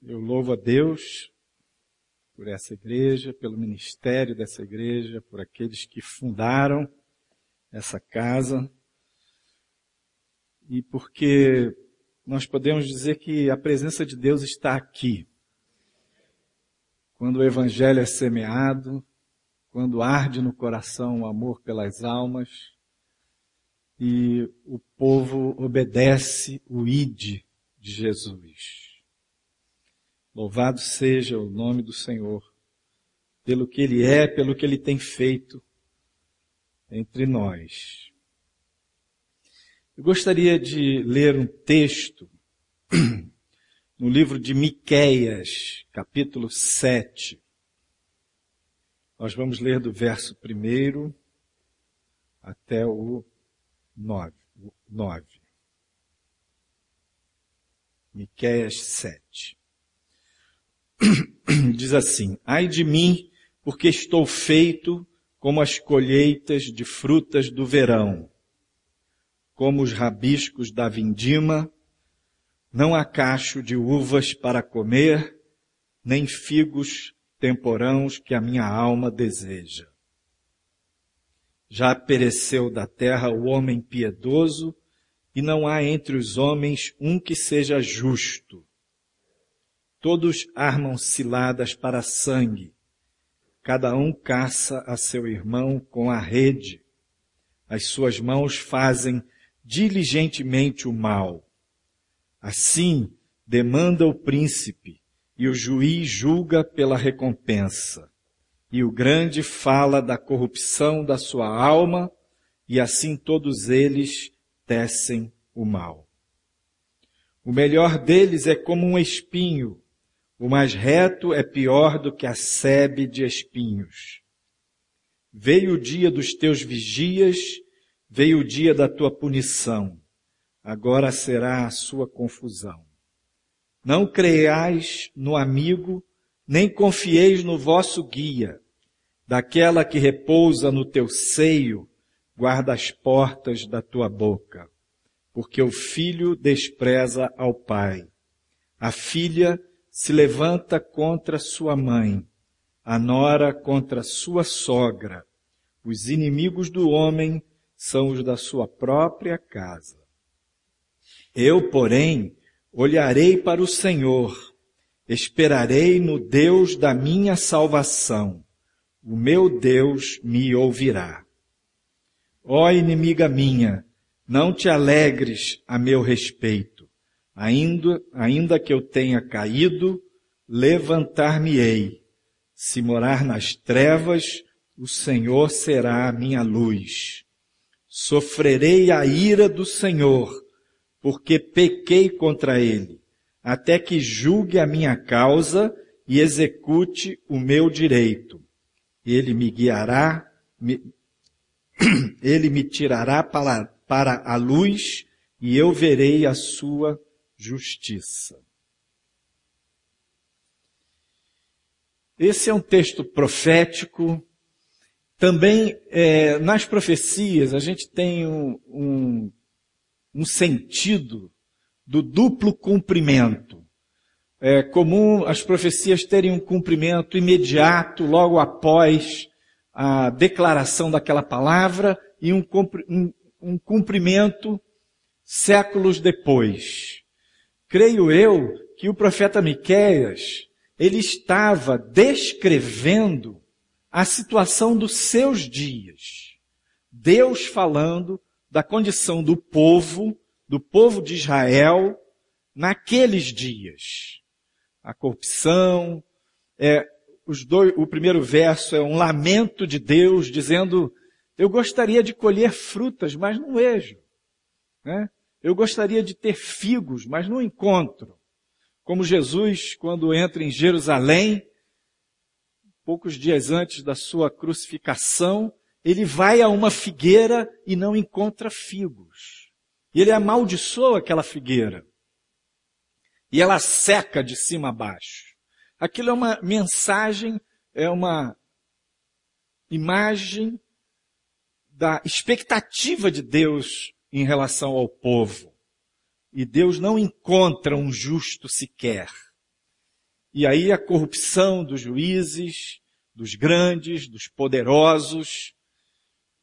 Eu louvo a Deus por essa igreja, pelo ministério dessa igreja, por aqueles que fundaram essa casa e porque nós podemos dizer que a presença de Deus está aqui. Quando o evangelho é semeado, quando arde no coração o amor pelas almas e o povo obedece o ide de Jesus. Louvado seja o nome do Senhor, pelo que Ele é, pelo que Ele tem feito entre nós. Eu gostaria de ler um texto no livro de Miqueias, capítulo 7. Nós vamos ler do verso 1 até o 9. 9. Miqueias 7. diz assim, ai de mim, porque estou feito como as colheitas de frutas do verão, como os rabiscos da vindima, não há cacho de uvas para comer, nem figos temporãos que a minha alma deseja. Já pereceu da terra o homem piedoso, e não há entre os homens um que seja justo. Todos armam ciladas para sangue. Cada um caça a seu irmão com a rede. As suas mãos fazem diligentemente o mal. Assim demanda o príncipe, e o juiz julga pela recompensa. E o grande fala da corrupção da sua alma, e assim todos eles tecem o mal. O melhor deles é como um espinho o mais reto é pior do que a sebe de espinhos. Veio o dia dos teus vigias, veio o dia da tua punição. Agora será a sua confusão. Não creiais no amigo, nem confieis no vosso guia. Daquela que repousa no teu seio, guarda as portas da tua boca. Porque o filho despreza ao pai. A filha se levanta contra sua mãe, a nora contra sua sogra. Os inimigos do homem são os da sua própria casa. Eu, porém, olharei para o Senhor, esperarei no Deus da minha salvação. O meu Deus me ouvirá. Ó inimiga minha, não te alegres a meu respeito Ainda, ainda que eu tenha caído, levantar-me-ei. Se morar nas trevas, o Senhor será a minha luz. Sofrerei a ira do Senhor, porque pequei contra ele, até que julgue a minha causa e execute o meu direito. Ele me guiará, me, ele me tirará para, para a luz e eu verei a sua justiça. Esse é um texto profético. Também é, nas profecias a gente tem um, um, um sentido do duplo cumprimento. É comum as profecias terem um cumprimento imediato logo após a declaração daquela palavra e um, um, um cumprimento séculos depois. Creio eu que o profeta Miqueias, ele estava descrevendo a situação dos seus dias. Deus falando da condição do povo, do povo de Israel, naqueles dias. A corrupção, é, os dois, o primeiro verso é um lamento de Deus dizendo, eu gostaria de colher frutas, mas não vejo. Né? Eu gostaria de ter figos, mas não encontro. Como Jesus, quando entra em Jerusalém, poucos dias antes da sua crucificação, ele vai a uma figueira e não encontra figos. E ele amaldiçoa aquela figueira. E ela seca de cima a baixo. Aquilo é uma mensagem, é uma imagem da expectativa de Deus em relação ao povo. E Deus não encontra um justo sequer. E aí a corrupção dos juízes, dos grandes, dos poderosos,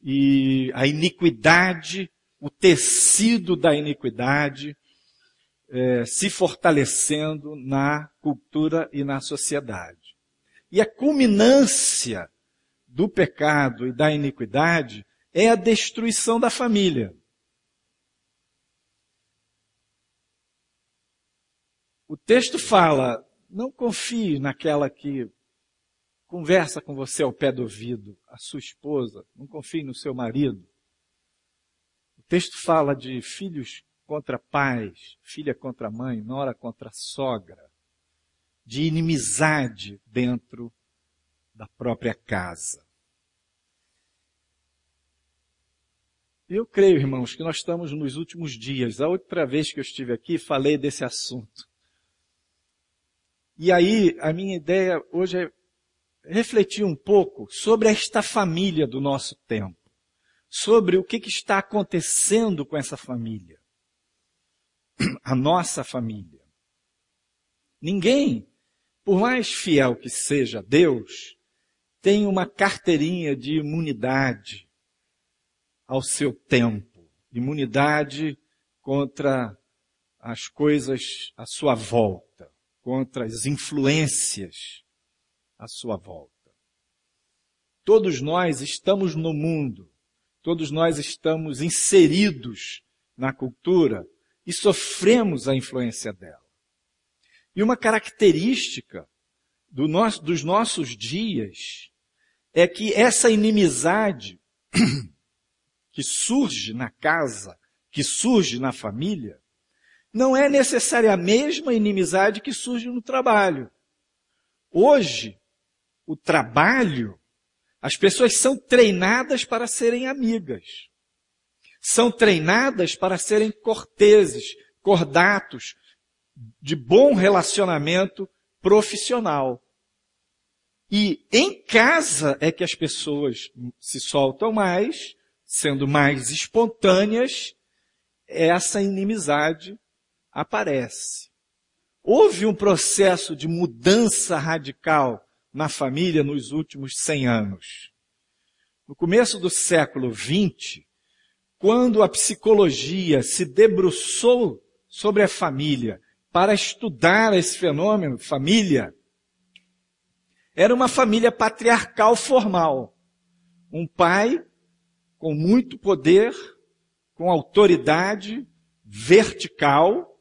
e a iniquidade, o tecido da iniquidade, é, se fortalecendo na cultura e na sociedade. E a culminância do pecado e da iniquidade é a destruição da família. O texto fala, não confie naquela que conversa com você ao pé do ouvido, a sua esposa, não confie no seu marido. O texto fala de filhos contra pais, filha contra mãe, nora contra sogra, de inimizade dentro da própria casa. Eu creio, irmãos, que nós estamos nos últimos dias. A outra vez que eu estive aqui, falei desse assunto. E aí, a minha ideia hoje é refletir um pouco sobre esta família do nosso tempo. Sobre o que, que está acontecendo com essa família. A nossa família. Ninguém, por mais fiel que seja Deus, tem uma carteirinha de imunidade ao seu tempo, imunidade contra as coisas à sua volta, contra as influências à sua volta. Todos nós estamos no mundo, todos nós estamos inseridos na cultura e sofremos a influência dela. E uma característica do nosso, dos nossos dias é que essa inimizade que surge na casa, que surge na família, não é necessariamente a mesma inimizade que surge no trabalho. Hoje, o trabalho, as pessoas são treinadas para serem amigas. São treinadas para serem corteses, cordatos, de bom relacionamento profissional. E em casa é que as pessoas se soltam mais, sendo mais espontâneas, essa inimizade aparece. Houve um processo de mudança radical na família nos últimos 100 anos. No começo do século XX, quando a psicologia se debruçou sobre a família para estudar esse fenômeno, família, era uma família patriarcal formal. Um pai com muito poder, com autoridade vertical,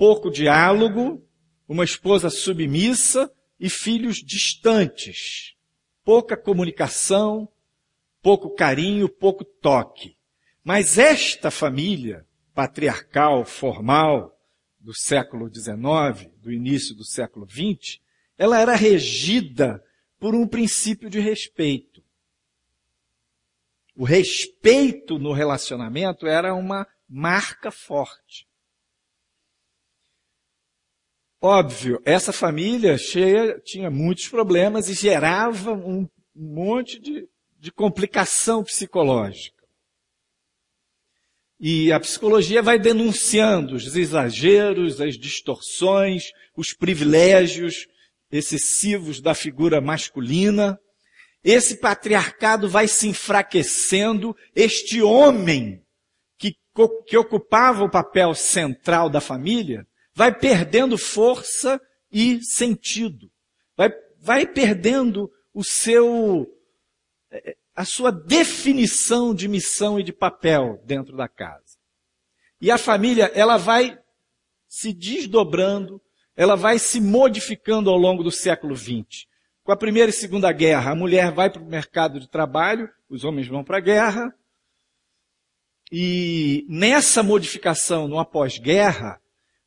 pouco diálogo, uma esposa submissa e filhos distantes, pouca comunicação, pouco carinho, pouco toque. Mas esta família patriarcal, formal, do século XIX, do início do século XX, ela era regida por um princípio de respeito o respeito no relacionamento era uma marca forte. Óbvio, essa família cheia tinha muitos problemas e gerava um monte de, de complicação psicológica. E a psicologia vai denunciando os exageros, as distorções, os privilégios excessivos da figura masculina. Esse patriarcado vai se enfraquecendo, este homem que, que ocupava o papel central da família vai perdendo força e sentido. Vai, vai perdendo o seu, a sua definição de missão e de papel dentro da casa. E a família, ela vai se desdobrando, ela vai se modificando ao longo do século XX. Com a Primeira e Segunda Guerra, a mulher vai para o mercado de trabalho, os homens vão para a guerra. E nessa modificação, no após-guerra,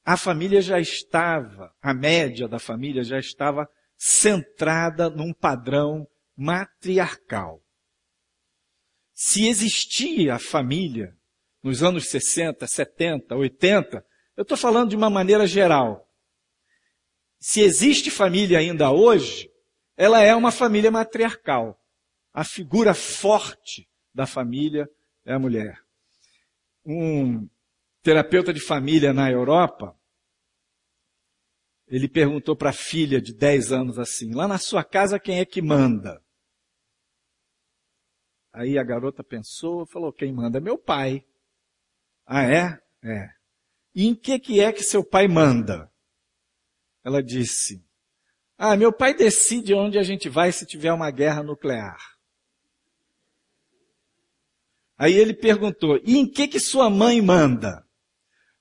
a família já estava, a média da família já estava centrada num padrão matriarcal. Se existia a família nos anos 60, 70, 80, eu estou falando de uma maneira geral. Se existe família ainda hoje, ela é uma família matriarcal. A figura forte da família é a mulher. Um terapeuta de família na Europa ele perguntou para a filha de 10 anos assim: lá na sua casa quem é que manda? Aí a garota pensou, falou: quem manda é meu pai. Ah, é? É. E em que que é que seu pai manda? Ela disse: Ah, meu pai decide onde a gente vai se tiver uma guerra nuclear. Aí ele perguntou: E em que que sua mãe manda?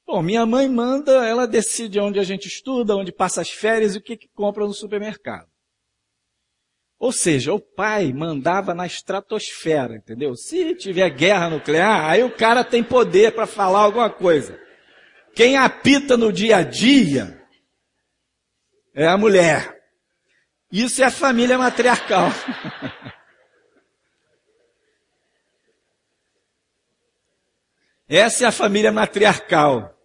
Bom, minha mãe manda, ela decide onde a gente estuda, onde passa as férias e o que, que compra no supermercado. Ou seja, o pai mandava na estratosfera, entendeu? Se tiver guerra nuclear, aí o cara tem poder para falar alguma coisa. Quem apita no dia a dia é a mulher. Isso é a família matriarcal. Essa é a família matriarcal.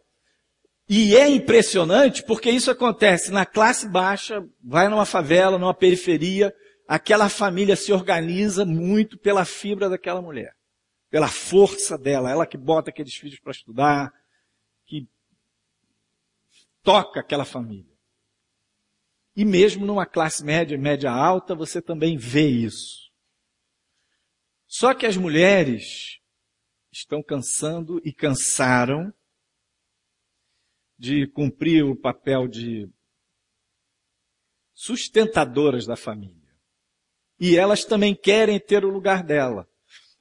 E é impressionante porque isso acontece na classe baixa, vai numa favela, numa periferia, aquela família se organiza muito pela fibra daquela mulher. Pela força dela, ela que bota aqueles filhos para estudar, que toca aquela família. E mesmo numa classe média, média alta, você também vê isso. Só que as mulheres estão cansando e cansaram de cumprir o papel de sustentadoras da família. E elas também querem ter o lugar dela.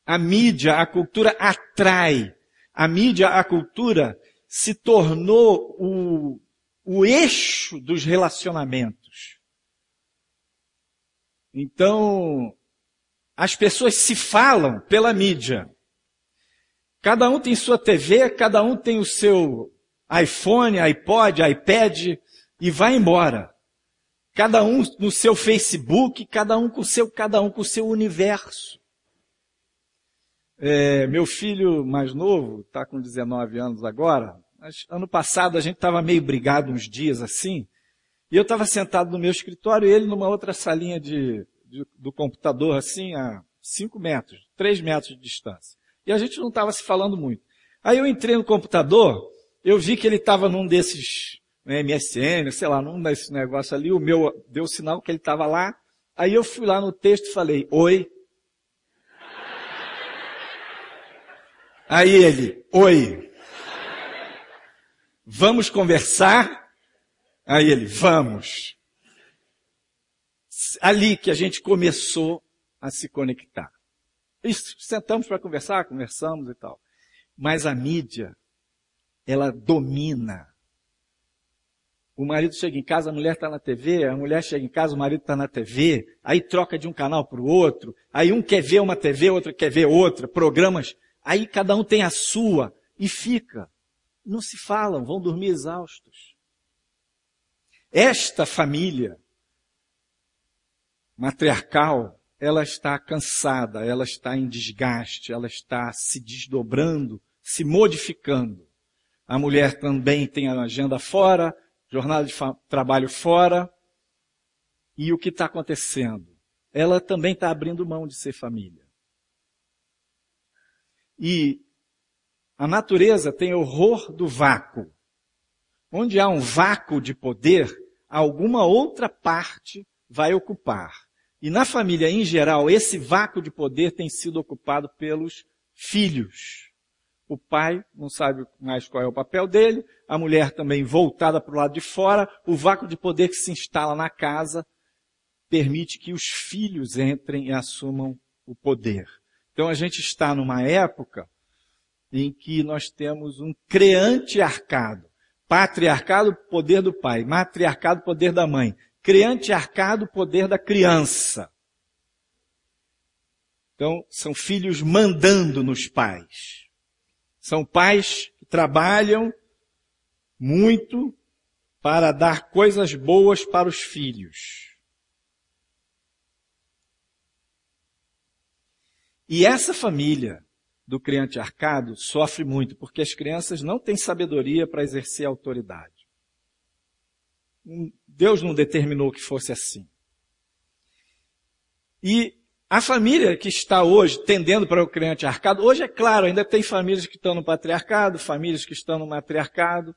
A mídia, a cultura atrai. A mídia, a cultura se tornou o o eixo dos relacionamentos. Então, as pessoas se falam pela mídia. Cada um tem sua TV, cada um tem o seu iPhone, iPod, iPad e vai embora. Cada um no seu Facebook, cada um com seu, cada um com o seu universo. É, meu filho mais novo, está com 19 anos agora, mas ano passado a gente estava meio brigado uns dias assim, e eu estava sentado no meu escritório e ele numa outra salinha de, de, do computador assim, a 5 metros, 3 metros de distância. E a gente não estava se falando muito. Aí eu entrei no computador, eu vi que ele estava num desses né, MSN, sei lá, num desses negócios ali, o meu deu sinal que ele estava lá. Aí eu fui lá no texto e falei, oi. Aí ele, oi. Vamos conversar? Aí ele, vamos. Ali que a gente começou a se conectar. Sentamos para conversar, conversamos e tal. Mas a mídia, ela domina. O marido chega em casa, a mulher está na TV, a mulher chega em casa, o marido está na TV, aí troca de um canal para o outro, aí um quer ver uma TV, outro quer ver outra, programas, aí cada um tem a sua e fica não se falam, vão dormir exaustos. Esta família matriarcal, ela está cansada, ela está em desgaste, ela está se desdobrando, se modificando. A mulher também tem a agenda fora, jornada de trabalho fora. E o que está acontecendo? Ela também está abrindo mão de ser família. E a natureza tem horror do vácuo. Onde há um vácuo de poder, alguma outra parte vai ocupar. E na família em geral, esse vácuo de poder tem sido ocupado pelos filhos. O pai não sabe mais qual é o papel dele, a mulher também voltada para o lado de fora, o vácuo de poder que se instala na casa permite que os filhos entrem e assumam o poder. Então a gente está numa época em que nós temos um creante arcado. Patriarcado, poder do pai. Matriarcado, poder da mãe. Creante arcado, poder da criança. Então, são filhos mandando nos pais. São pais que trabalham muito para dar coisas boas para os filhos. E essa família do criante arcado sofre muito, porque as crianças não têm sabedoria para exercer autoridade. Deus não determinou que fosse assim. E a família que está hoje tendendo para o criante arcado, hoje é claro, ainda tem famílias que estão no patriarcado, famílias que estão no matriarcado,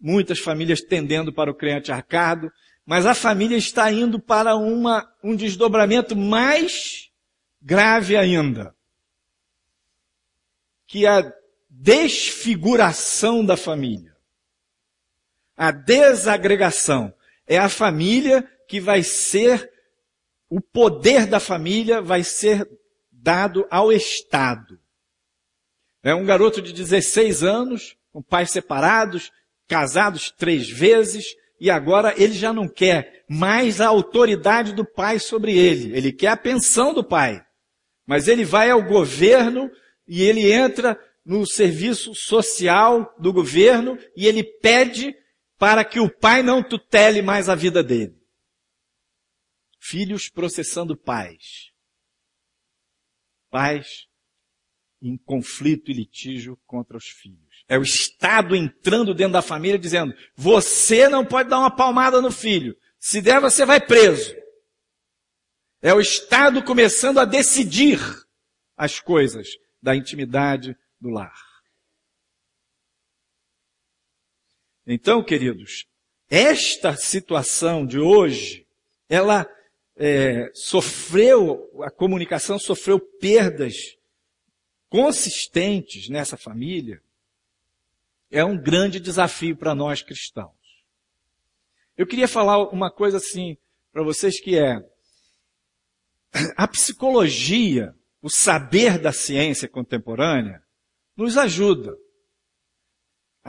muitas famílias tendendo para o crente arcado, mas a família está indo para uma, um desdobramento mais grave ainda. Que é a desfiguração da família. A desagregação. É a família que vai ser, o poder da família vai ser dado ao Estado. É um garoto de 16 anos, com pais separados, casados três vezes, e agora ele já não quer mais a autoridade do pai sobre ele. Ele quer a pensão do pai. Mas ele vai ao governo e ele entra no serviço social do governo e ele pede para que o pai não tutele mais a vida dele. Filhos processando pais. Pais em conflito e litígio contra os filhos. É o Estado entrando dentro da família dizendo, você não pode dar uma palmada no filho. Se der, você vai preso. É o Estado começando a decidir as coisas da intimidade do lar. Então, queridos, esta situação de hoje, ela é, sofreu, a comunicação sofreu perdas consistentes nessa família, é um grande desafio para nós cristãos. Eu queria falar uma coisa assim para vocês que é a psicologia, o saber da ciência contemporânea, nos ajuda.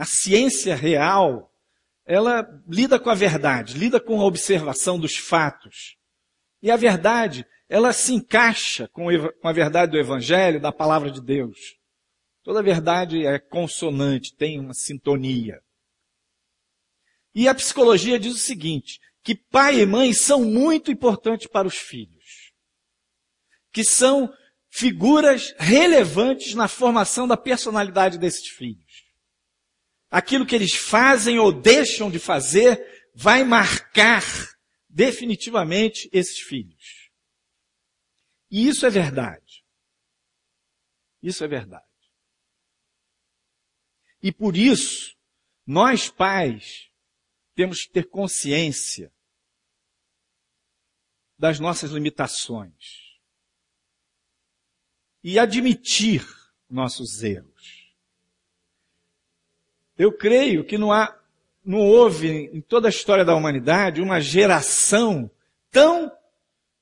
A ciência real, ela lida com a verdade, lida com a observação dos fatos. E a verdade, ela se encaixa com a verdade do Evangelho, da palavra de Deus. Toda verdade é consonante, tem uma sintonia. E a psicologia diz o seguinte, que pai e mãe são muito importantes para os filhos. Que são figuras relevantes na formação da personalidade desses filhos. Aquilo que eles fazem ou deixam de fazer vai marcar definitivamente esses filhos. E isso é verdade. Isso é verdade. E por isso, nós pais temos que ter consciência das nossas limitações e admitir nossos erros. Eu creio que não há, não houve em toda a história da humanidade uma geração tão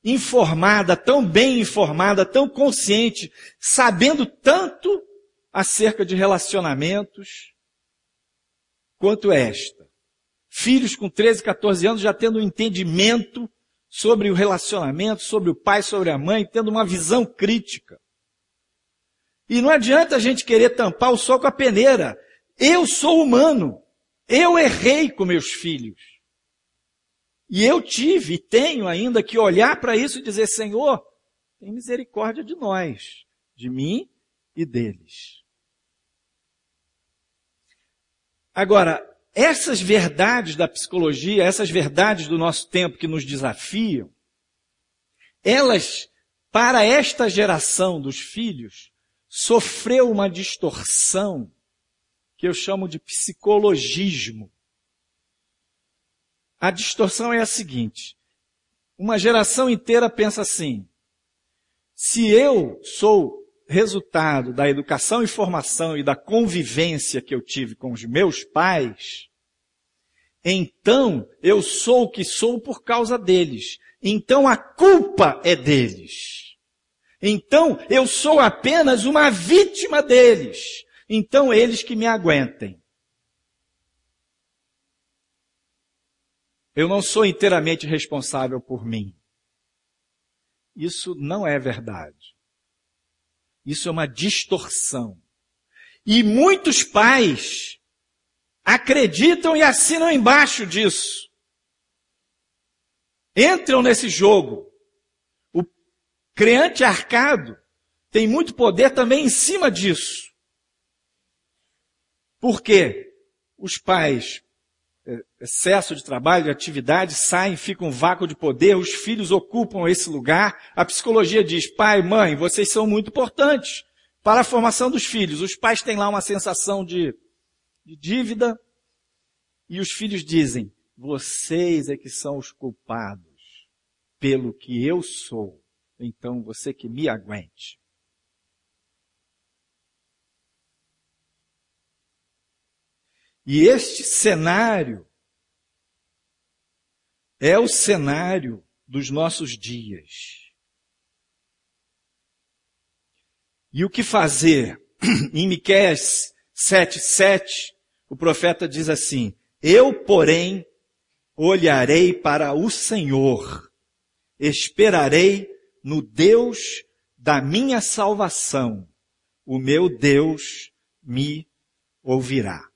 informada, tão bem informada, tão consciente, sabendo tanto acerca de relacionamentos quanto esta. Filhos com 13, 14 anos já tendo um entendimento sobre o relacionamento, sobre o pai, sobre a mãe, tendo uma visão crítica. E não adianta a gente querer tampar o sol com a peneira. Eu sou humano. Eu errei com meus filhos. E eu tive e tenho ainda que olhar para isso e dizer, Senhor, tem misericórdia de nós, de mim e deles. Agora, essas verdades da psicologia, essas verdades do nosso tempo que nos desafiam, elas, para esta geração dos filhos, sofreu uma distorção que eu chamo de psicologismo. A distorção é a seguinte: uma geração inteira pensa assim, se eu sou resultado da educação e formação e da convivência que eu tive com os meus pais, então eu sou o que sou por causa deles. Então a culpa é deles. Então eu sou apenas uma vítima deles. Então eles que me aguentem. Eu não sou inteiramente responsável por mim. Isso não é verdade. Isso é uma distorção. E muitos pais acreditam e assinam embaixo disso. Entram nesse jogo. O creante arcado tem muito poder também em cima disso. Por quê? Os pais é, excesso de trabalho, de atividade, saem, ficam um vácuo de poder, os filhos ocupam esse lugar. A psicologia diz, pai, mãe, vocês são muito importantes para a formação dos filhos. Os pais têm lá uma sensação de, de dívida, E os filhos dizem, vocês é que são os culpados pelo que eu sou. Então você que me aguente. E este cenário é o cenário dos nossos dias. E o que fazer? Em Miqueias 7:7, o profeta diz assim: Eu, porém, olharei para o Senhor, esperarei no Deus da minha salvação. O meu Deus me ouvirá.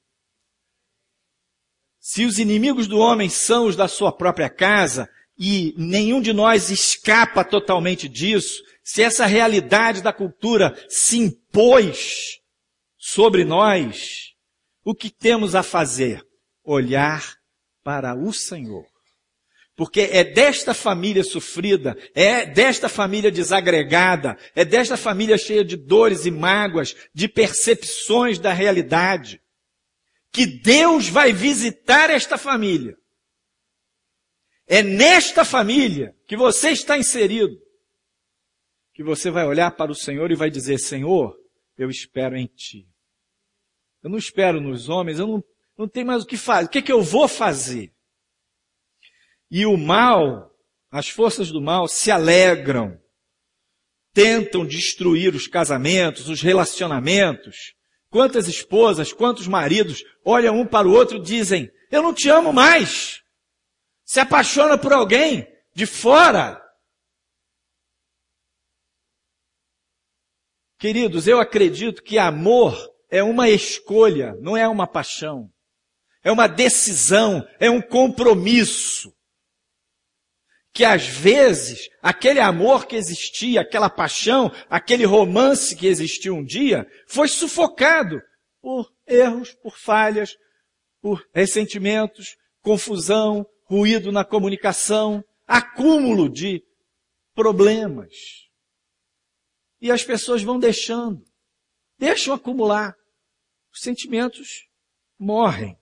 Se os inimigos do homem são os da sua própria casa, e nenhum de nós escapa totalmente disso, se essa realidade da cultura se impôs sobre nós, o que temos a fazer? Olhar para o Senhor. Porque é desta família sofrida, é desta família desagregada, é desta família cheia de dores e mágoas, de percepções da realidade, que Deus vai visitar esta família. É nesta família que você está inserido, que você vai olhar para o Senhor e vai dizer, Senhor, eu espero em Ti. Eu não espero nos homens, eu não, não tenho mais o que fazer. O que, é que eu vou fazer? E o mal, as forças do mal se alegram, tentam destruir os casamentos, os relacionamentos. Quantas esposas, quantos maridos olham um para o outro e dizem, eu não te amo mais. Se apaixona por alguém de fora. Queridos, eu acredito que amor é uma escolha, não é uma paixão. É uma decisão, é um compromisso. Que às vezes, aquele amor que existia, aquela paixão, aquele romance que existiu um dia, foi sufocado por erros, por falhas, por ressentimentos, confusão, ruído na comunicação, acúmulo de problemas. E as pessoas vão deixando, deixam acumular os sentimentos morrem.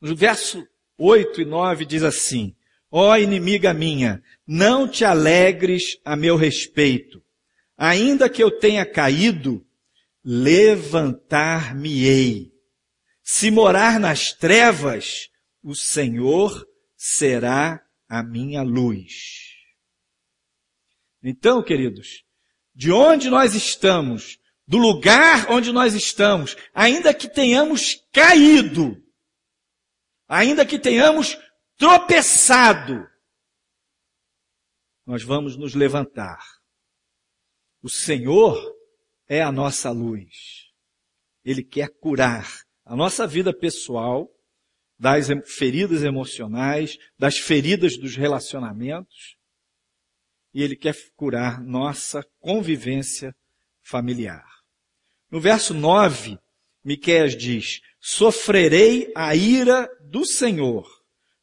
No verso 8 e 9 diz assim, ó oh, inimiga minha, não te alegres a meu respeito. Ainda que eu tenha caído, levantar-me-ei. Se morar nas trevas, o Senhor será a minha luz. Então, queridos, de onde nós estamos, do lugar onde nós estamos, ainda que tenhamos caído, ainda que tenhamos tropeçado, nós vamos nos levantar. O Senhor é a nossa luz. Ele quer curar a nossa vida pessoal, das feridas emocionais, das feridas dos relacionamentos, e Ele quer curar nossa convivência familiar. No verso 9, Miqueias diz, sofrerei a ira do Senhor,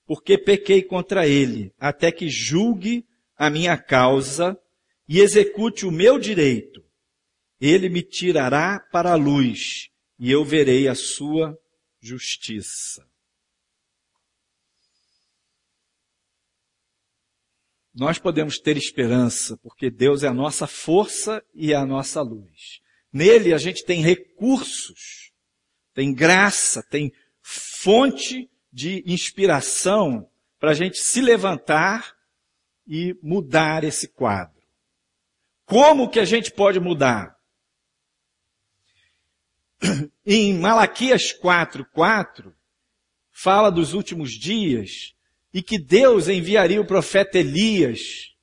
porque pequei contra ele, até que julgue a minha causa e execute o meu direito. Ele me tirará para a luz e eu verei a sua justiça. Nós podemos ter esperança, porque Deus é a nossa força e a nossa luz. Nele a gente tem recursos, tem graça, tem fonte de inspiração para a gente se levantar e mudar esse quadro. Como que a gente pode mudar? Em Malaquias 4:4 fala dos últimos dias e que Deus enviaria o profeta Elias.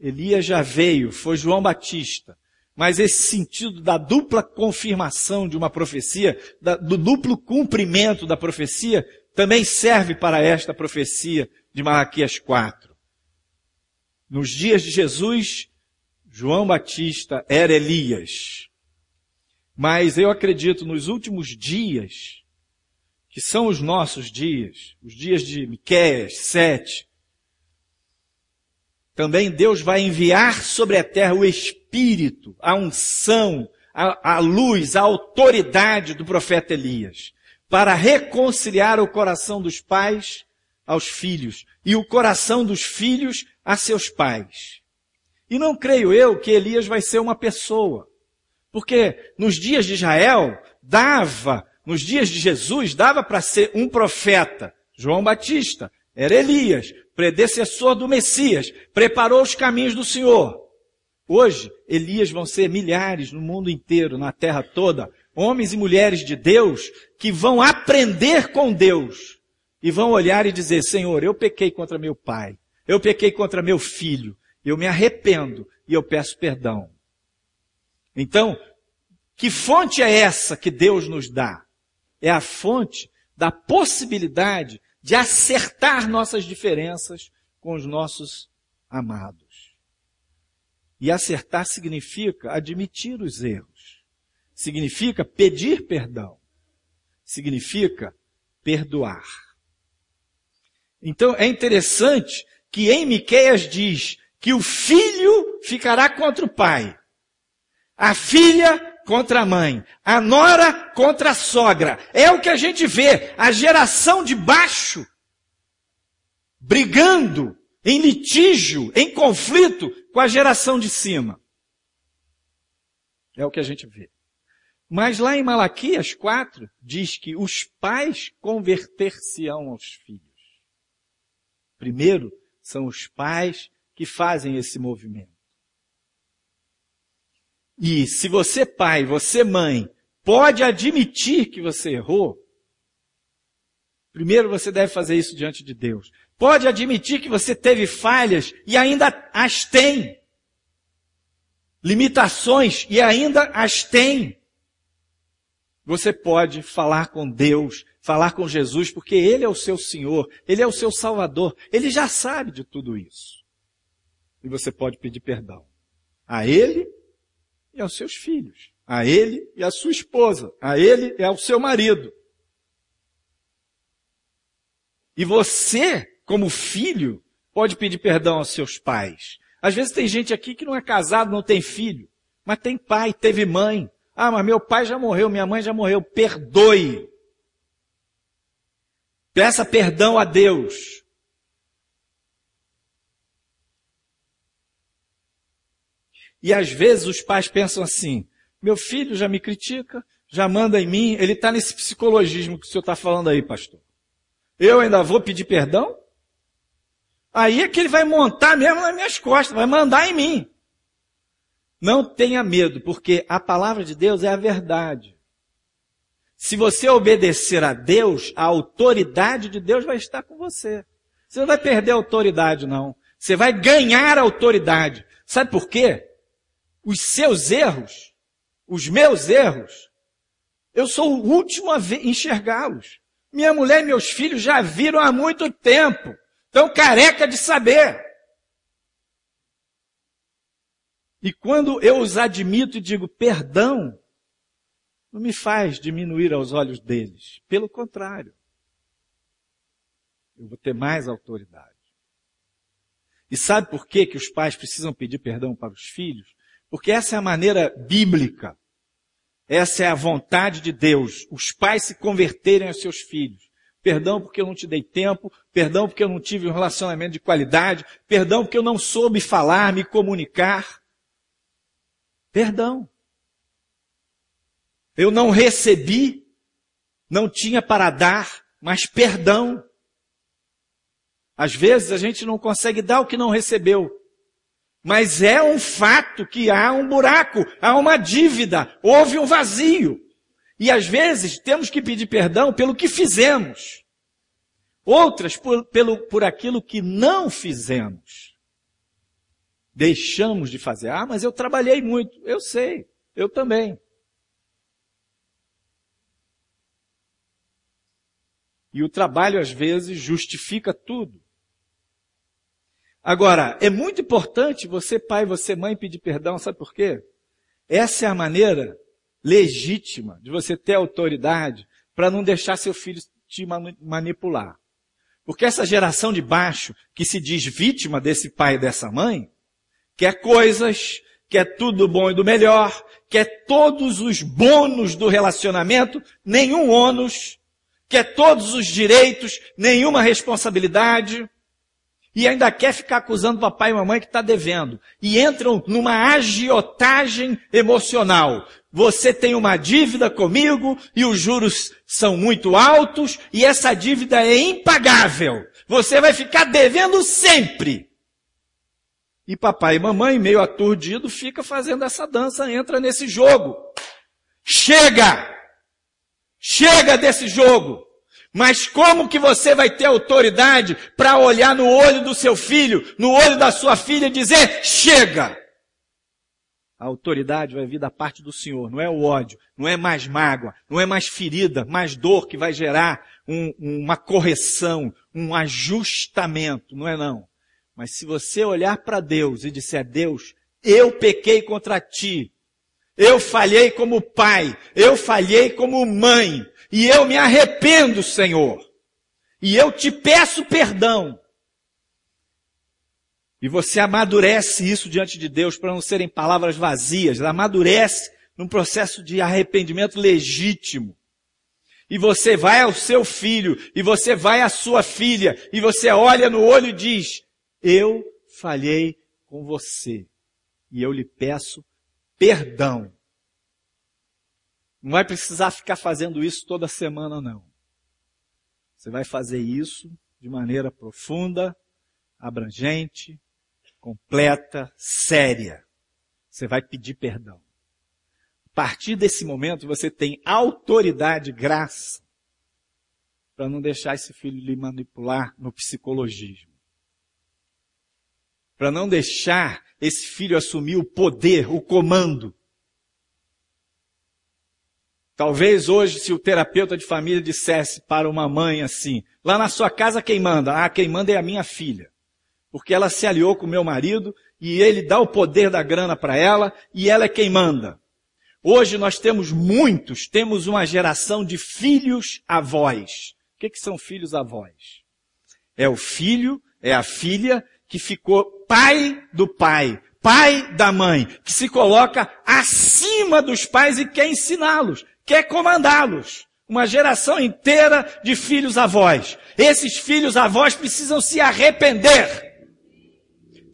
Elias já veio, foi João Batista. Mas esse sentido da dupla confirmação de uma profecia, da, do duplo cumprimento da profecia, também serve para esta profecia de Malaquias 4. Nos dias de Jesus, João Batista era Elias. Mas eu acredito nos últimos dias, que são os nossos dias, os dias de Miqueias 7, também Deus vai enviar sobre a terra o Espírito, a unção, a, a luz, a autoridade do profeta Elias, para reconciliar o coração dos pais aos filhos e o coração dos filhos a seus pais. E não creio eu que Elias vai ser uma pessoa. Porque nos dias de Israel, dava, nos dias de Jesus, dava para ser um profeta. João Batista era Elias, predecessor do Messias, preparou os caminhos do Senhor. Hoje, Elias vão ser milhares no mundo inteiro, na terra toda, homens e mulheres de Deus que vão aprender com Deus e vão olhar e dizer, Senhor, eu pequei contra meu pai, eu pequei contra meu filho, eu me arrependo e eu peço perdão. Então, que fonte é essa que Deus nos dá? É a fonte da possibilidade de acertar nossas diferenças com os nossos amados. E acertar significa admitir os erros. Significa pedir perdão. Significa perdoar. Então é interessante que em Miqueias diz que o filho ficará contra o pai, a filha contra a mãe, a nora contra a sogra. É o que a gente vê, a geração de baixo brigando em litígio, em conflito com a geração de cima. É o que a gente vê. Mas lá em Malaquias 4 diz que os pais converter-se-ão aos filhos. Primeiro, são os pais que fazem esse movimento. E se você pai, você mãe, pode admitir que você errou, primeiro você deve fazer isso diante de Deus. Pode admitir que você teve falhas e ainda as tem. Limitações e ainda as tem. Você pode falar com Deus, falar com Jesus, porque Ele é o seu Senhor, Ele é o seu Salvador, Ele já sabe de tudo isso. E você pode pedir perdão a Ele e aos seus filhos, a ele e à sua esposa, a ele e ao seu marido. E você, como filho, pode pedir perdão aos seus pais. Às vezes tem gente aqui que não é casado, não tem filho, mas tem pai, teve mãe. Ah, mas meu pai já morreu, minha mãe já morreu. Perdoe. Peça perdão a Deus. E às vezes os pais pensam assim, meu filho já me critica, já manda em mim, ele está nesse psicologismo que o senhor está falando aí, pastor. Eu ainda vou pedir perdão? Aí é que ele vai montar mesmo nas minhas costas, vai mandar em mim. Não tenha medo, porque a palavra de Deus é a verdade. Se você obedecer a Deus, a autoridade de Deus vai estar com você. Você não vai perder a autoridade, não. Você vai ganhar a autoridade. Sabe por quê? Os seus erros, os meus erros, eu sou o último a enxergá-los. Minha mulher e meus filhos já viram há muito tempo. Estão careca de saber. E quando eu os admito e digo perdão, não me faz diminuir aos olhos deles. Pelo contrário. Eu vou ter mais autoridade. E sabe por que, que os pais precisam pedir perdão para os filhos? Porque essa é a maneira bíblica. Essa é a vontade de Deus. Os pais se converterem aos seus filhos. Perdão porque eu não te dei tempo. Perdão porque eu não tive um relacionamento de qualidade. Perdão porque eu não soube falar, me comunicar. Perdão. Eu não recebi, não tinha para dar, mas perdão. Às vezes a gente não consegue dar o que não recebeu. Mas é um fato que há um buraco, há uma dívida, houve um vazio. E às vezes temos que pedir perdão pelo que fizemos. Outras por, pelo, por aquilo que não fizemos. Deixamos de fazer. Ah, mas eu trabalhei muito. Eu sei. Eu também. E o trabalho às vezes justifica tudo. Agora, é muito importante você, pai, você, mãe, pedir perdão, sabe por quê? Essa é a maneira legítima de você ter autoridade para não deixar seu filho te manipular. Porque essa geração de baixo, que se diz vítima desse pai e dessa mãe, quer coisas, quer tudo do bom e do melhor, quer todos os bônus do relacionamento, nenhum ônus, quer todos os direitos, nenhuma responsabilidade, e ainda quer ficar acusando papai e mamãe que está devendo. E entram numa agiotagem emocional. Você tem uma dívida comigo e os juros são muito altos e essa dívida é impagável. Você vai ficar devendo sempre. E papai e mamãe, meio aturdido, fica fazendo essa dança, entra nesse jogo. Chega! Chega desse jogo! Mas como que você vai ter autoridade para olhar no olho do seu filho, no olho da sua filha e dizer, chega! A autoridade vai vir da parte do Senhor, não é o ódio, não é mais mágoa, não é mais ferida, mais dor que vai gerar um, uma correção, um ajustamento, não é não. Mas se você olhar para Deus e disser, Deus, eu pequei contra ti, eu falhei como pai, eu falhei como mãe, e eu me arrependo, Senhor. E eu te peço perdão. E você amadurece isso diante de Deus para não serem palavras vazias, amadurece num processo de arrependimento legítimo. E você vai ao seu filho, e você vai à sua filha, e você olha no olho e diz, eu falhei com você, e eu lhe peço perdão. Não vai precisar ficar fazendo isso toda semana, não. Você vai fazer isso de maneira profunda, abrangente, completa, séria. Você vai pedir perdão. A partir desse momento você tem autoridade, graça, para não deixar esse filho lhe manipular no psicologismo. Para não deixar esse filho assumir o poder, o comando Talvez hoje, se o terapeuta de família dissesse para uma mãe assim, lá na sua casa quem manda? Ah, quem manda é a minha filha. Porque ela se aliou com o meu marido e ele dá o poder da grana para ela e ela é quem manda. Hoje nós temos muitos, temos uma geração de filhos avós. O que, que são filhos avós? É o filho, é a filha que ficou pai do pai, pai da mãe, que se coloca acima dos pais e quer ensiná-los quer comandá-los. Uma geração inteira de filhos avós. Esses filhos avós precisam se arrepender.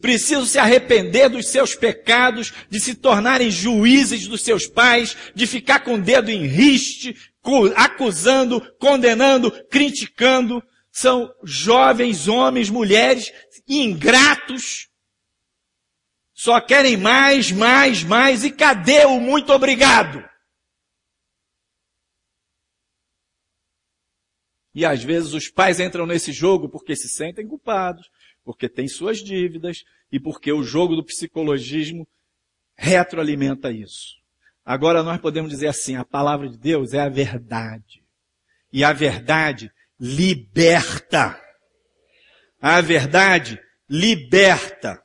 Precisam se arrepender dos seus pecados, de se tornarem juízes dos seus pais, de ficar com o dedo em riste, acusando, condenando, criticando. São jovens homens, mulheres ingratos. Só querem mais, mais, mais. E cadê o muito obrigado? E às vezes os pais entram nesse jogo porque se sentem culpados, porque têm suas dívidas e porque o jogo do psicologismo retroalimenta isso. Agora nós podemos dizer assim, a palavra de Deus é a verdade. E a verdade liberta. A verdade liberta.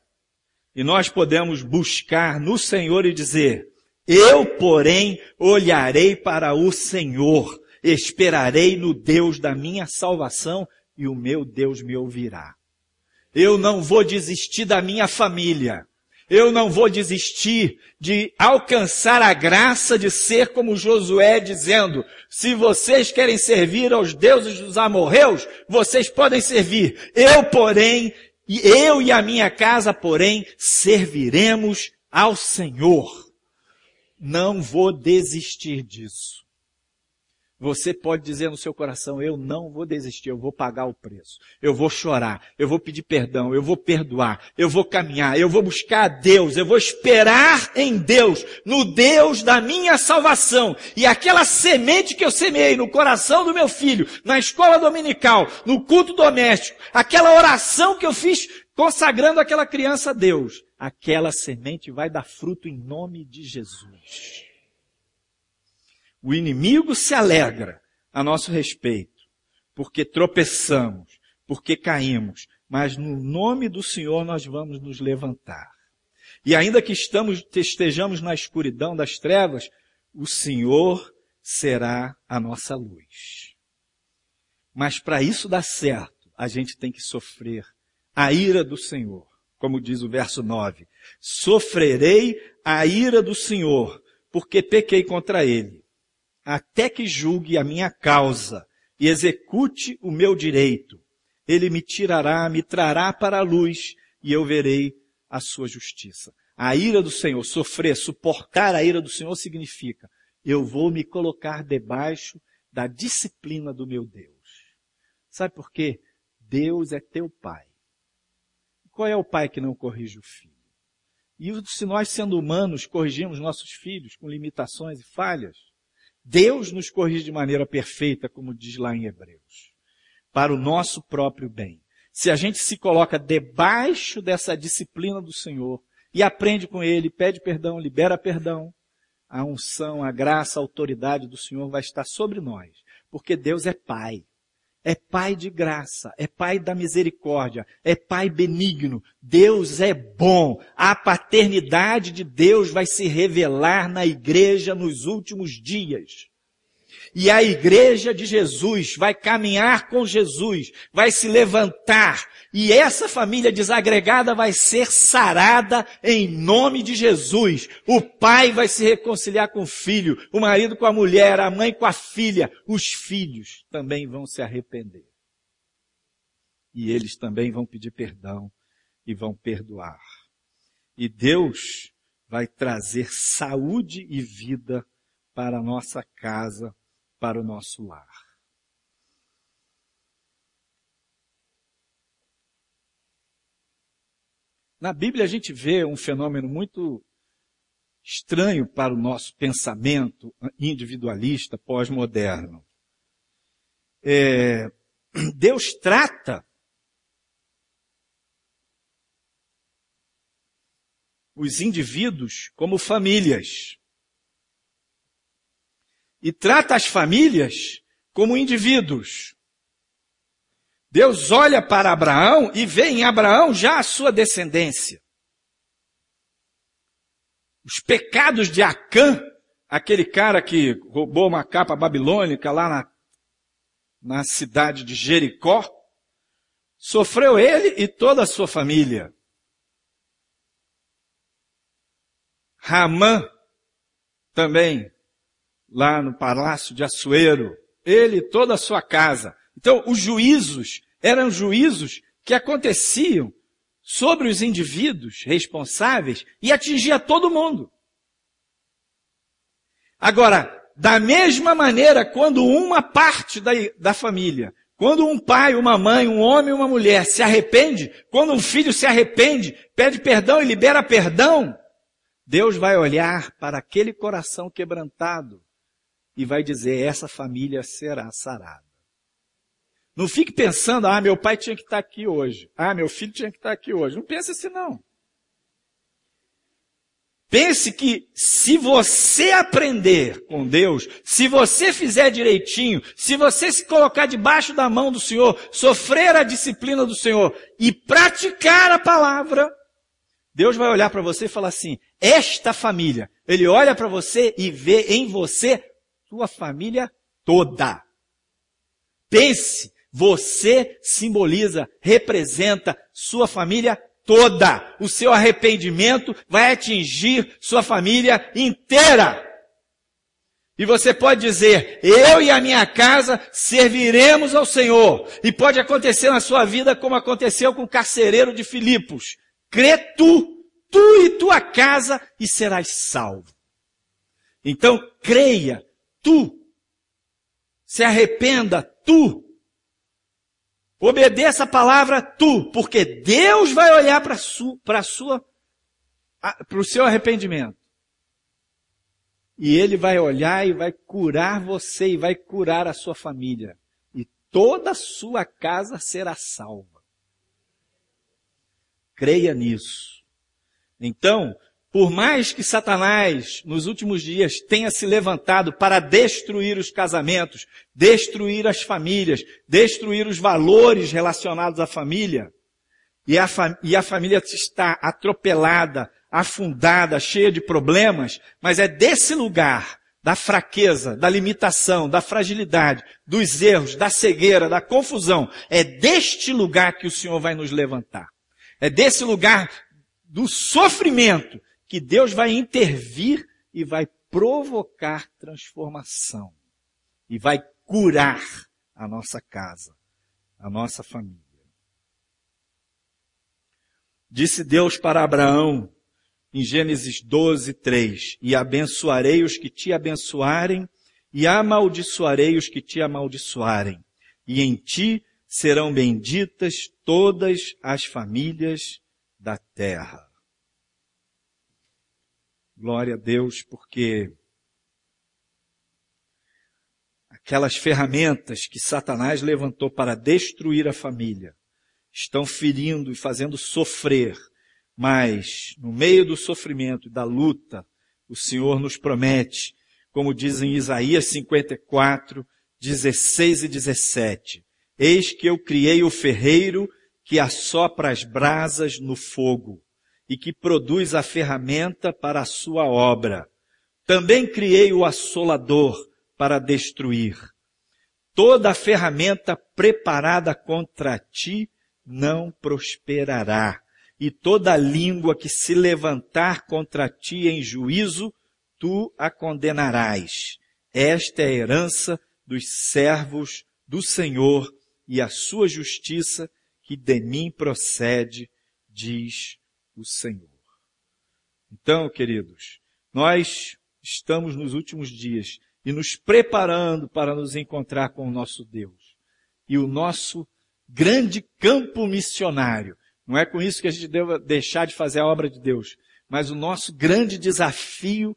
E nós podemos buscar no Senhor e dizer, eu, porém, olharei para o Senhor Esperarei no Deus da minha salvação e o meu Deus me ouvirá. Eu não vou desistir da minha família. Eu não vou desistir de alcançar a graça de ser como Josué dizendo, se vocês querem servir aos deuses dos amorreus, vocês podem servir. Eu, porém, eu e a minha casa, porém, serviremos ao Senhor. Não vou desistir disso. Você pode dizer no seu coração, eu não vou desistir, eu vou pagar o preço. Eu vou chorar, eu vou pedir perdão, eu vou perdoar, eu vou caminhar, eu vou buscar a Deus, eu vou esperar em Deus, no Deus da minha salvação. E aquela semente que eu semeei no coração do meu filho, na escola dominical, no culto doméstico, aquela oração que eu fiz consagrando aquela criança a Deus, aquela semente vai dar fruto em nome de Jesus. O inimigo se alegra a nosso respeito, porque tropeçamos, porque caímos, mas no nome do Senhor nós vamos nos levantar. E ainda que estamos, estejamos na escuridão das trevas, o Senhor será a nossa luz. Mas para isso dar certo, a gente tem que sofrer a ira do Senhor, como diz o verso 9. Sofrerei a ira do Senhor, porque pequei contra ele até que julgue a minha causa e execute o meu direito. Ele me tirará, me trará para a luz e eu verei a sua justiça. A ira do Senhor, sofrer, suportar a ira do Senhor significa eu vou me colocar debaixo da disciplina do meu Deus. Sabe por quê? Deus é teu pai. Qual é o pai que não corrige o filho? E se nós, sendo humanos, corrigimos nossos filhos com limitações e falhas, Deus nos corrige de maneira perfeita, como diz lá em Hebreus, para o nosso próprio bem. Se a gente se coloca debaixo dessa disciplina do Senhor e aprende com Ele, pede perdão, libera perdão, a unção, a graça, a autoridade do Senhor vai estar sobre nós, porque Deus é Pai é Pai de graça, é Pai da misericórdia, é Pai benigno. Deus é bom. A paternidade de Deus vai se revelar na igreja nos últimos dias. E a igreja de Jesus vai caminhar com Jesus, vai se levantar, e essa família desagregada vai ser sarada em nome de Jesus. O pai vai se reconciliar com o filho, o marido com a mulher, a mãe com a filha, os filhos também vão se arrepender. E eles também vão pedir perdão e vão perdoar. E Deus vai trazer saúde e vida para a nossa casa para o nosso lar. Na Bíblia a gente vê um fenômeno muito estranho para o nosso pensamento individualista pós-moderno. É, Deus trata os indivíduos como famílias e trata as famílias como indivíduos. Deus olha para Abraão e vê em Abraão já a sua descendência. Os pecados de Acã, aquele cara que roubou uma capa babilônica lá na, na cidade de Jericó, sofreu ele e toda a sua família. Ramã também lá no palácio de Assuero, ele e toda a sua casa. Então, os juízos eram juízos que aconteciam sobre os indivíduos responsáveis e atingia todo mundo. Agora, da mesma maneira, quando uma parte da, da família, quando um pai, uma mãe, um homem, uma mulher se arrepende, quando um filho se arrepende, pede perdão e libera perdão, Deus vai olhar para aquele coração quebrantado e vai dizer: essa família será sarada. Não fique pensando, ah, meu pai tinha que estar aqui hoje. Ah, meu filho tinha que estar aqui hoje. Não pense assim, não. Pense que se você aprender com Deus, se você fizer direitinho, se você se colocar debaixo da mão do Senhor, sofrer a disciplina do Senhor e praticar a palavra, Deus vai olhar para você e falar assim: esta família, Ele olha para você e vê em você sua família toda. Pense, você simboliza, representa sua família toda. O seu arrependimento vai atingir sua família inteira. E você pode dizer, eu e a minha casa serviremos ao Senhor. E pode acontecer na sua vida como aconteceu com o carcereiro de Filipos. Crê tu, tu e tua casa e serás salvo. Então creia, tu. Se arrependa, tu. Obedeça a palavra tu, porque Deus vai olhar para su, sua, para o seu arrependimento. E Ele vai olhar e vai curar você e vai curar a sua família. E toda a sua casa será salva. Creia nisso. Então, por mais que Satanás, nos últimos dias, tenha se levantado para destruir os casamentos, destruir as famílias, destruir os valores relacionados à família, e a, fam e a família está atropelada, afundada, cheia de problemas, mas é desse lugar, da fraqueza, da limitação, da fragilidade, dos erros, da cegueira, da confusão, é deste lugar que o Senhor vai nos levantar. É desse lugar do sofrimento que Deus vai intervir e vai provocar transformação. E vai curar a nossa casa, a nossa família. Disse Deus para Abraão, em Gênesis 12, 3, e abençoarei os que te abençoarem, e amaldiçoarei os que te amaldiçoarem, e em ti serão benditas todas as famílias da terra. Glória a Deus, porque aquelas ferramentas que Satanás levantou para destruir a família estão ferindo e fazendo sofrer, mas no meio do sofrimento e da luta, o Senhor nos promete, como diz em Isaías 54, 16 e 17, Eis que eu criei o ferreiro que assopra as brasas no fogo e que produz a ferramenta para a sua obra. Também criei o assolador para destruir. Toda a ferramenta preparada contra ti não prosperará, e toda língua que se levantar contra ti em juízo, tu a condenarás. Esta é a herança dos servos do Senhor e a sua justiça que de mim procede, diz o Senhor. Então, queridos, nós estamos nos últimos dias e nos preparando para nos encontrar com o nosso Deus. E o nosso grande campo missionário. Não é com isso que a gente deve deixar de fazer a obra de Deus, mas o nosso grande desafio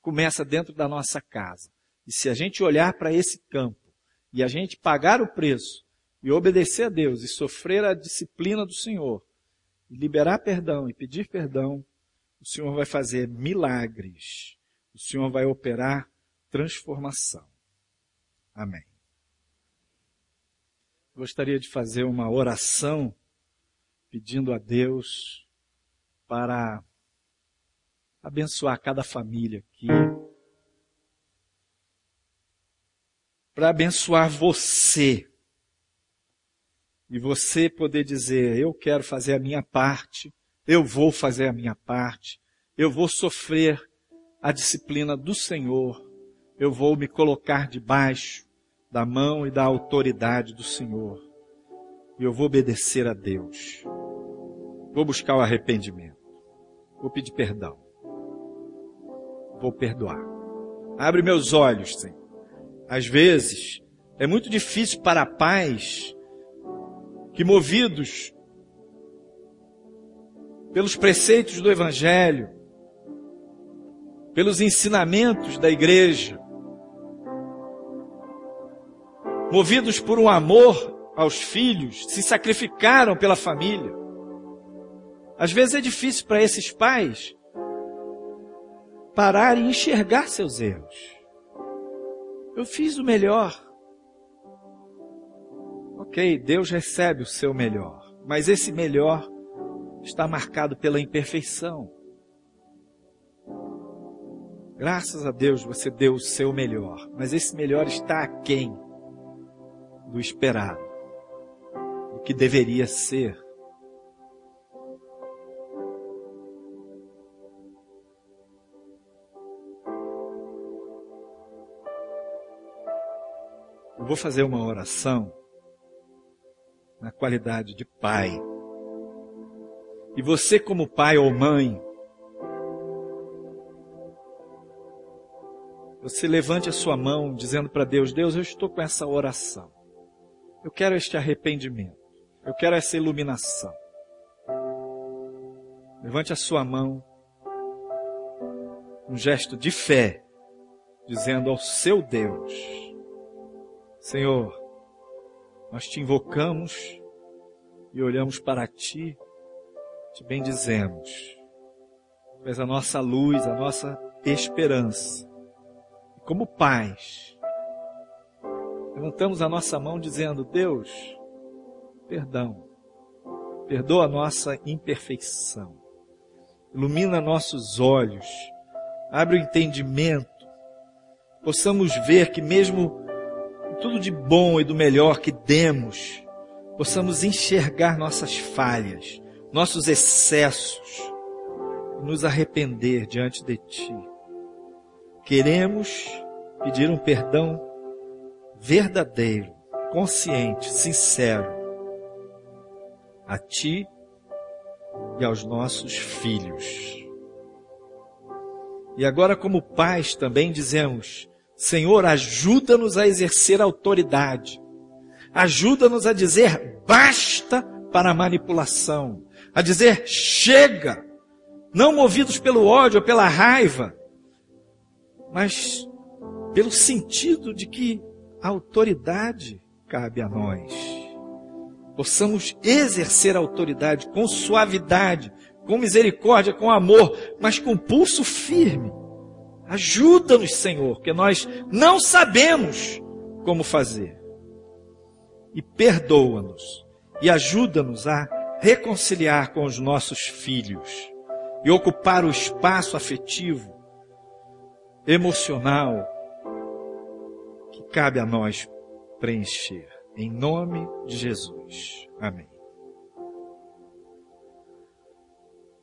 começa dentro da nossa casa. E se a gente olhar para esse campo e a gente pagar o preço e obedecer a Deus e sofrer a disciplina do Senhor, liberar perdão e pedir perdão, o Senhor vai fazer milagres. O Senhor vai operar transformação. Amém. Gostaria de fazer uma oração pedindo a Deus para abençoar cada família aqui. Para abençoar você. E você poder dizer, eu quero fazer a minha parte, eu vou fazer a minha parte, eu vou sofrer a disciplina do Senhor, eu vou me colocar debaixo da mão e da autoridade do Senhor. E eu vou obedecer a Deus. Vou buscar o arrependimento. Vou pedir perdão. Vou perdoar. Abre meus olhos, Senhor. Às vezes, é muito difícil para pais que movidos pelos preceitos do Evangelho, pelos ensinamentos da igreja, movidos por um amor aos filhos, se sacrificaram pela família. Às vezes é difícil para esses pais parar e enxergar seus erros. Eu fiz o melhor. Ok, Deus recebe o seu melhor, mas esse melhor está marcado pela imperfeição. Graças a Deus você deu o seu melhor, mas esse melhor está aquém do esperado, do que deveria ser. Eu vou fazer uma oração na qualidade de pai. E você, como pai ou mãe, você levante a sua mão dizendo para Deus: Deus, eu estou com essa oração. Eu quero este arrependimento. Eu quero essa iluminação. Levante a sua mão, um gesto de fé, dizendo ao seu Deus: Senhor, nós te invocamos e olhamos para ti, te bendizemos. Tu és a nossa luz, a nossa esperança. E como pais, levantamos a nossa mão dizendo: Deus, perdão, perdoa a nossa imperfeição, ilumina nossos olhos, abre o entendimento, possamos ver que mesmo tudo de bom e do melhor que demos, possamos enxergar nossas falhas, nossos excessos, e nos arrepender diante de Ti. Queremos pedir um perdão verdadeiro consciente, sincero a ti e aos nossos filhos. E agora, como pais, também dizemos: Senhor, ajuda-nos a exercer autoridade. Ajuda-nos a dizer basta para a manipulação. A dizer chega. Não movidos pelo ódio ou pela raiva, mas pelo sentido de que a autoridade cabe a nós. Possamos exercer a autoridade com suavidade, com misericórdia, com amor, mas com pulso firme. Ajuda-nos, Senhor, que nós não sabemos como fazer. E perdoa-nos e ajuda-nos a reconciliar com os nossos filhos e ocupar o espaço afetivo, emocional, que cabe a nós preencher. Em nome de Jesus. Amém.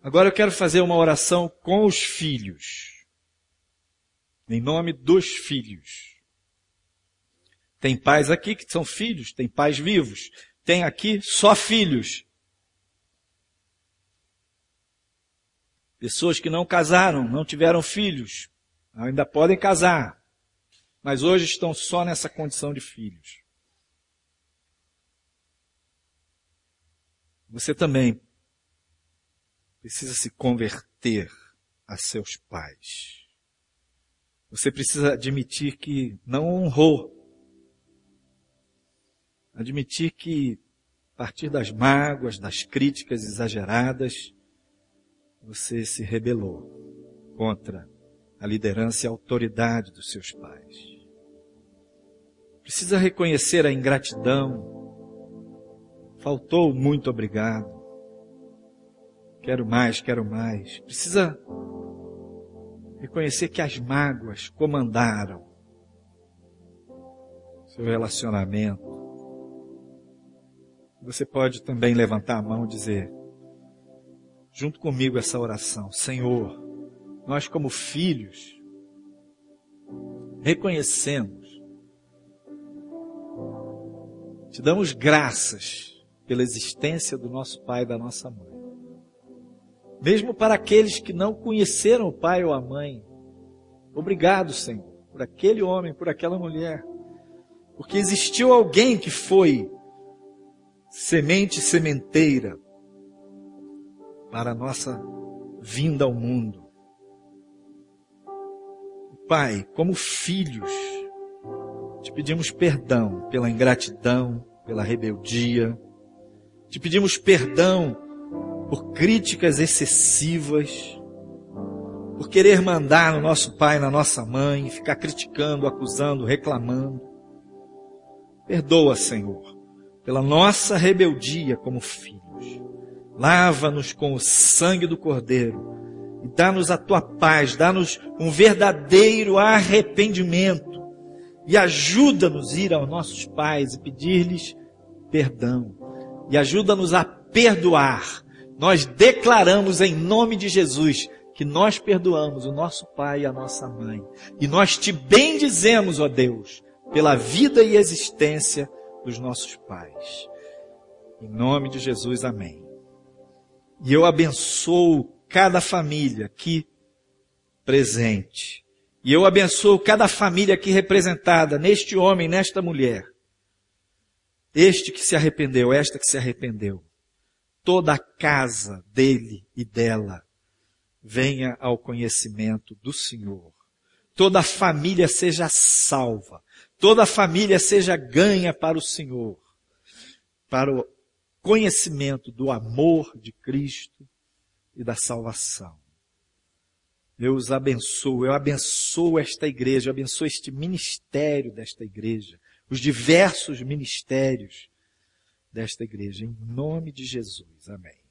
Agora eu quero fazer uma oração com os filhos. Em nome dos filhos. Tem pais aqui que são filhos, tem pais vivos. Tem aqui só filhos. Pessoas que não casaram, não tiveram filhos, ainda podem casar, mas hoje estão só nessa condição de filhos. Você também precisa se converter a seus pais. Você precisa admitir que não honrou. Admitir que, a partir das mágoas, das críticas exageradas, você se rebelou contra a liderança e a autoridade dos seus pais. Precisa reconhecer a ingratidão. Faltou muito obrigado. Quero mais, quero mais. Precisa reconhecer que as mágoas comandaram seu relacionamento. Você pode também levantar a mão e dizer, junto comigo essa oração: Senhor, nós como filhos, reconhecemos, te damos graças pela existência do nosso pai e da nossa mãe. Mesmo para aqueles que não conheceram o pai ou a mãe. Obrigado, Senhor, por aquele homem, por aquela mulher. Porque existiu alguém que foi semente sementeira para a nossa vinda ao mundo. Pai, como filhos, te pedimos perdão pela ingratidão, pela rebeldia. Te pedimos perdão por críticas excessivas, por querer mandar no nosso pai, na nossa mãe, ficar criticando, acusando, reclamando. Perdoa, Senhor, pela nossa rebeldia como filhos. Lava-nos com o sangue do Cordeiro e dá-nos a tua paz, dá-nos um verdadeiro arrependimento e ajuda-nos a ir aos nossos pais e pedir-lhes perdão e ajuda-nos a perdoar nós declaramos em nome de Jesus que nós perdoamos o nosso pai e a nossa mãe. E nós te bendizemos, ó Deus, pela vida e existência dos nossos pais. Em nome de Jesus, amém. E eu abençoo cada família aqui presente. E eu abençoo cada família aqui representada neste homem, nesta mulher. Este que se arrependeu, esta que se arrependeu toda a casa dele e dela venha ao conhecimento do Senhor. Toda a família seja salva. Toda a família seja ganha para o Senhor. Para o conhecimento do amor de Cristo e da salvação. Eu os abençoo, eu abençoo esta igreja, eu abençoo este ministério desta igreja, os diversos ministérios desta igreja, em nome de Jesus. Amém.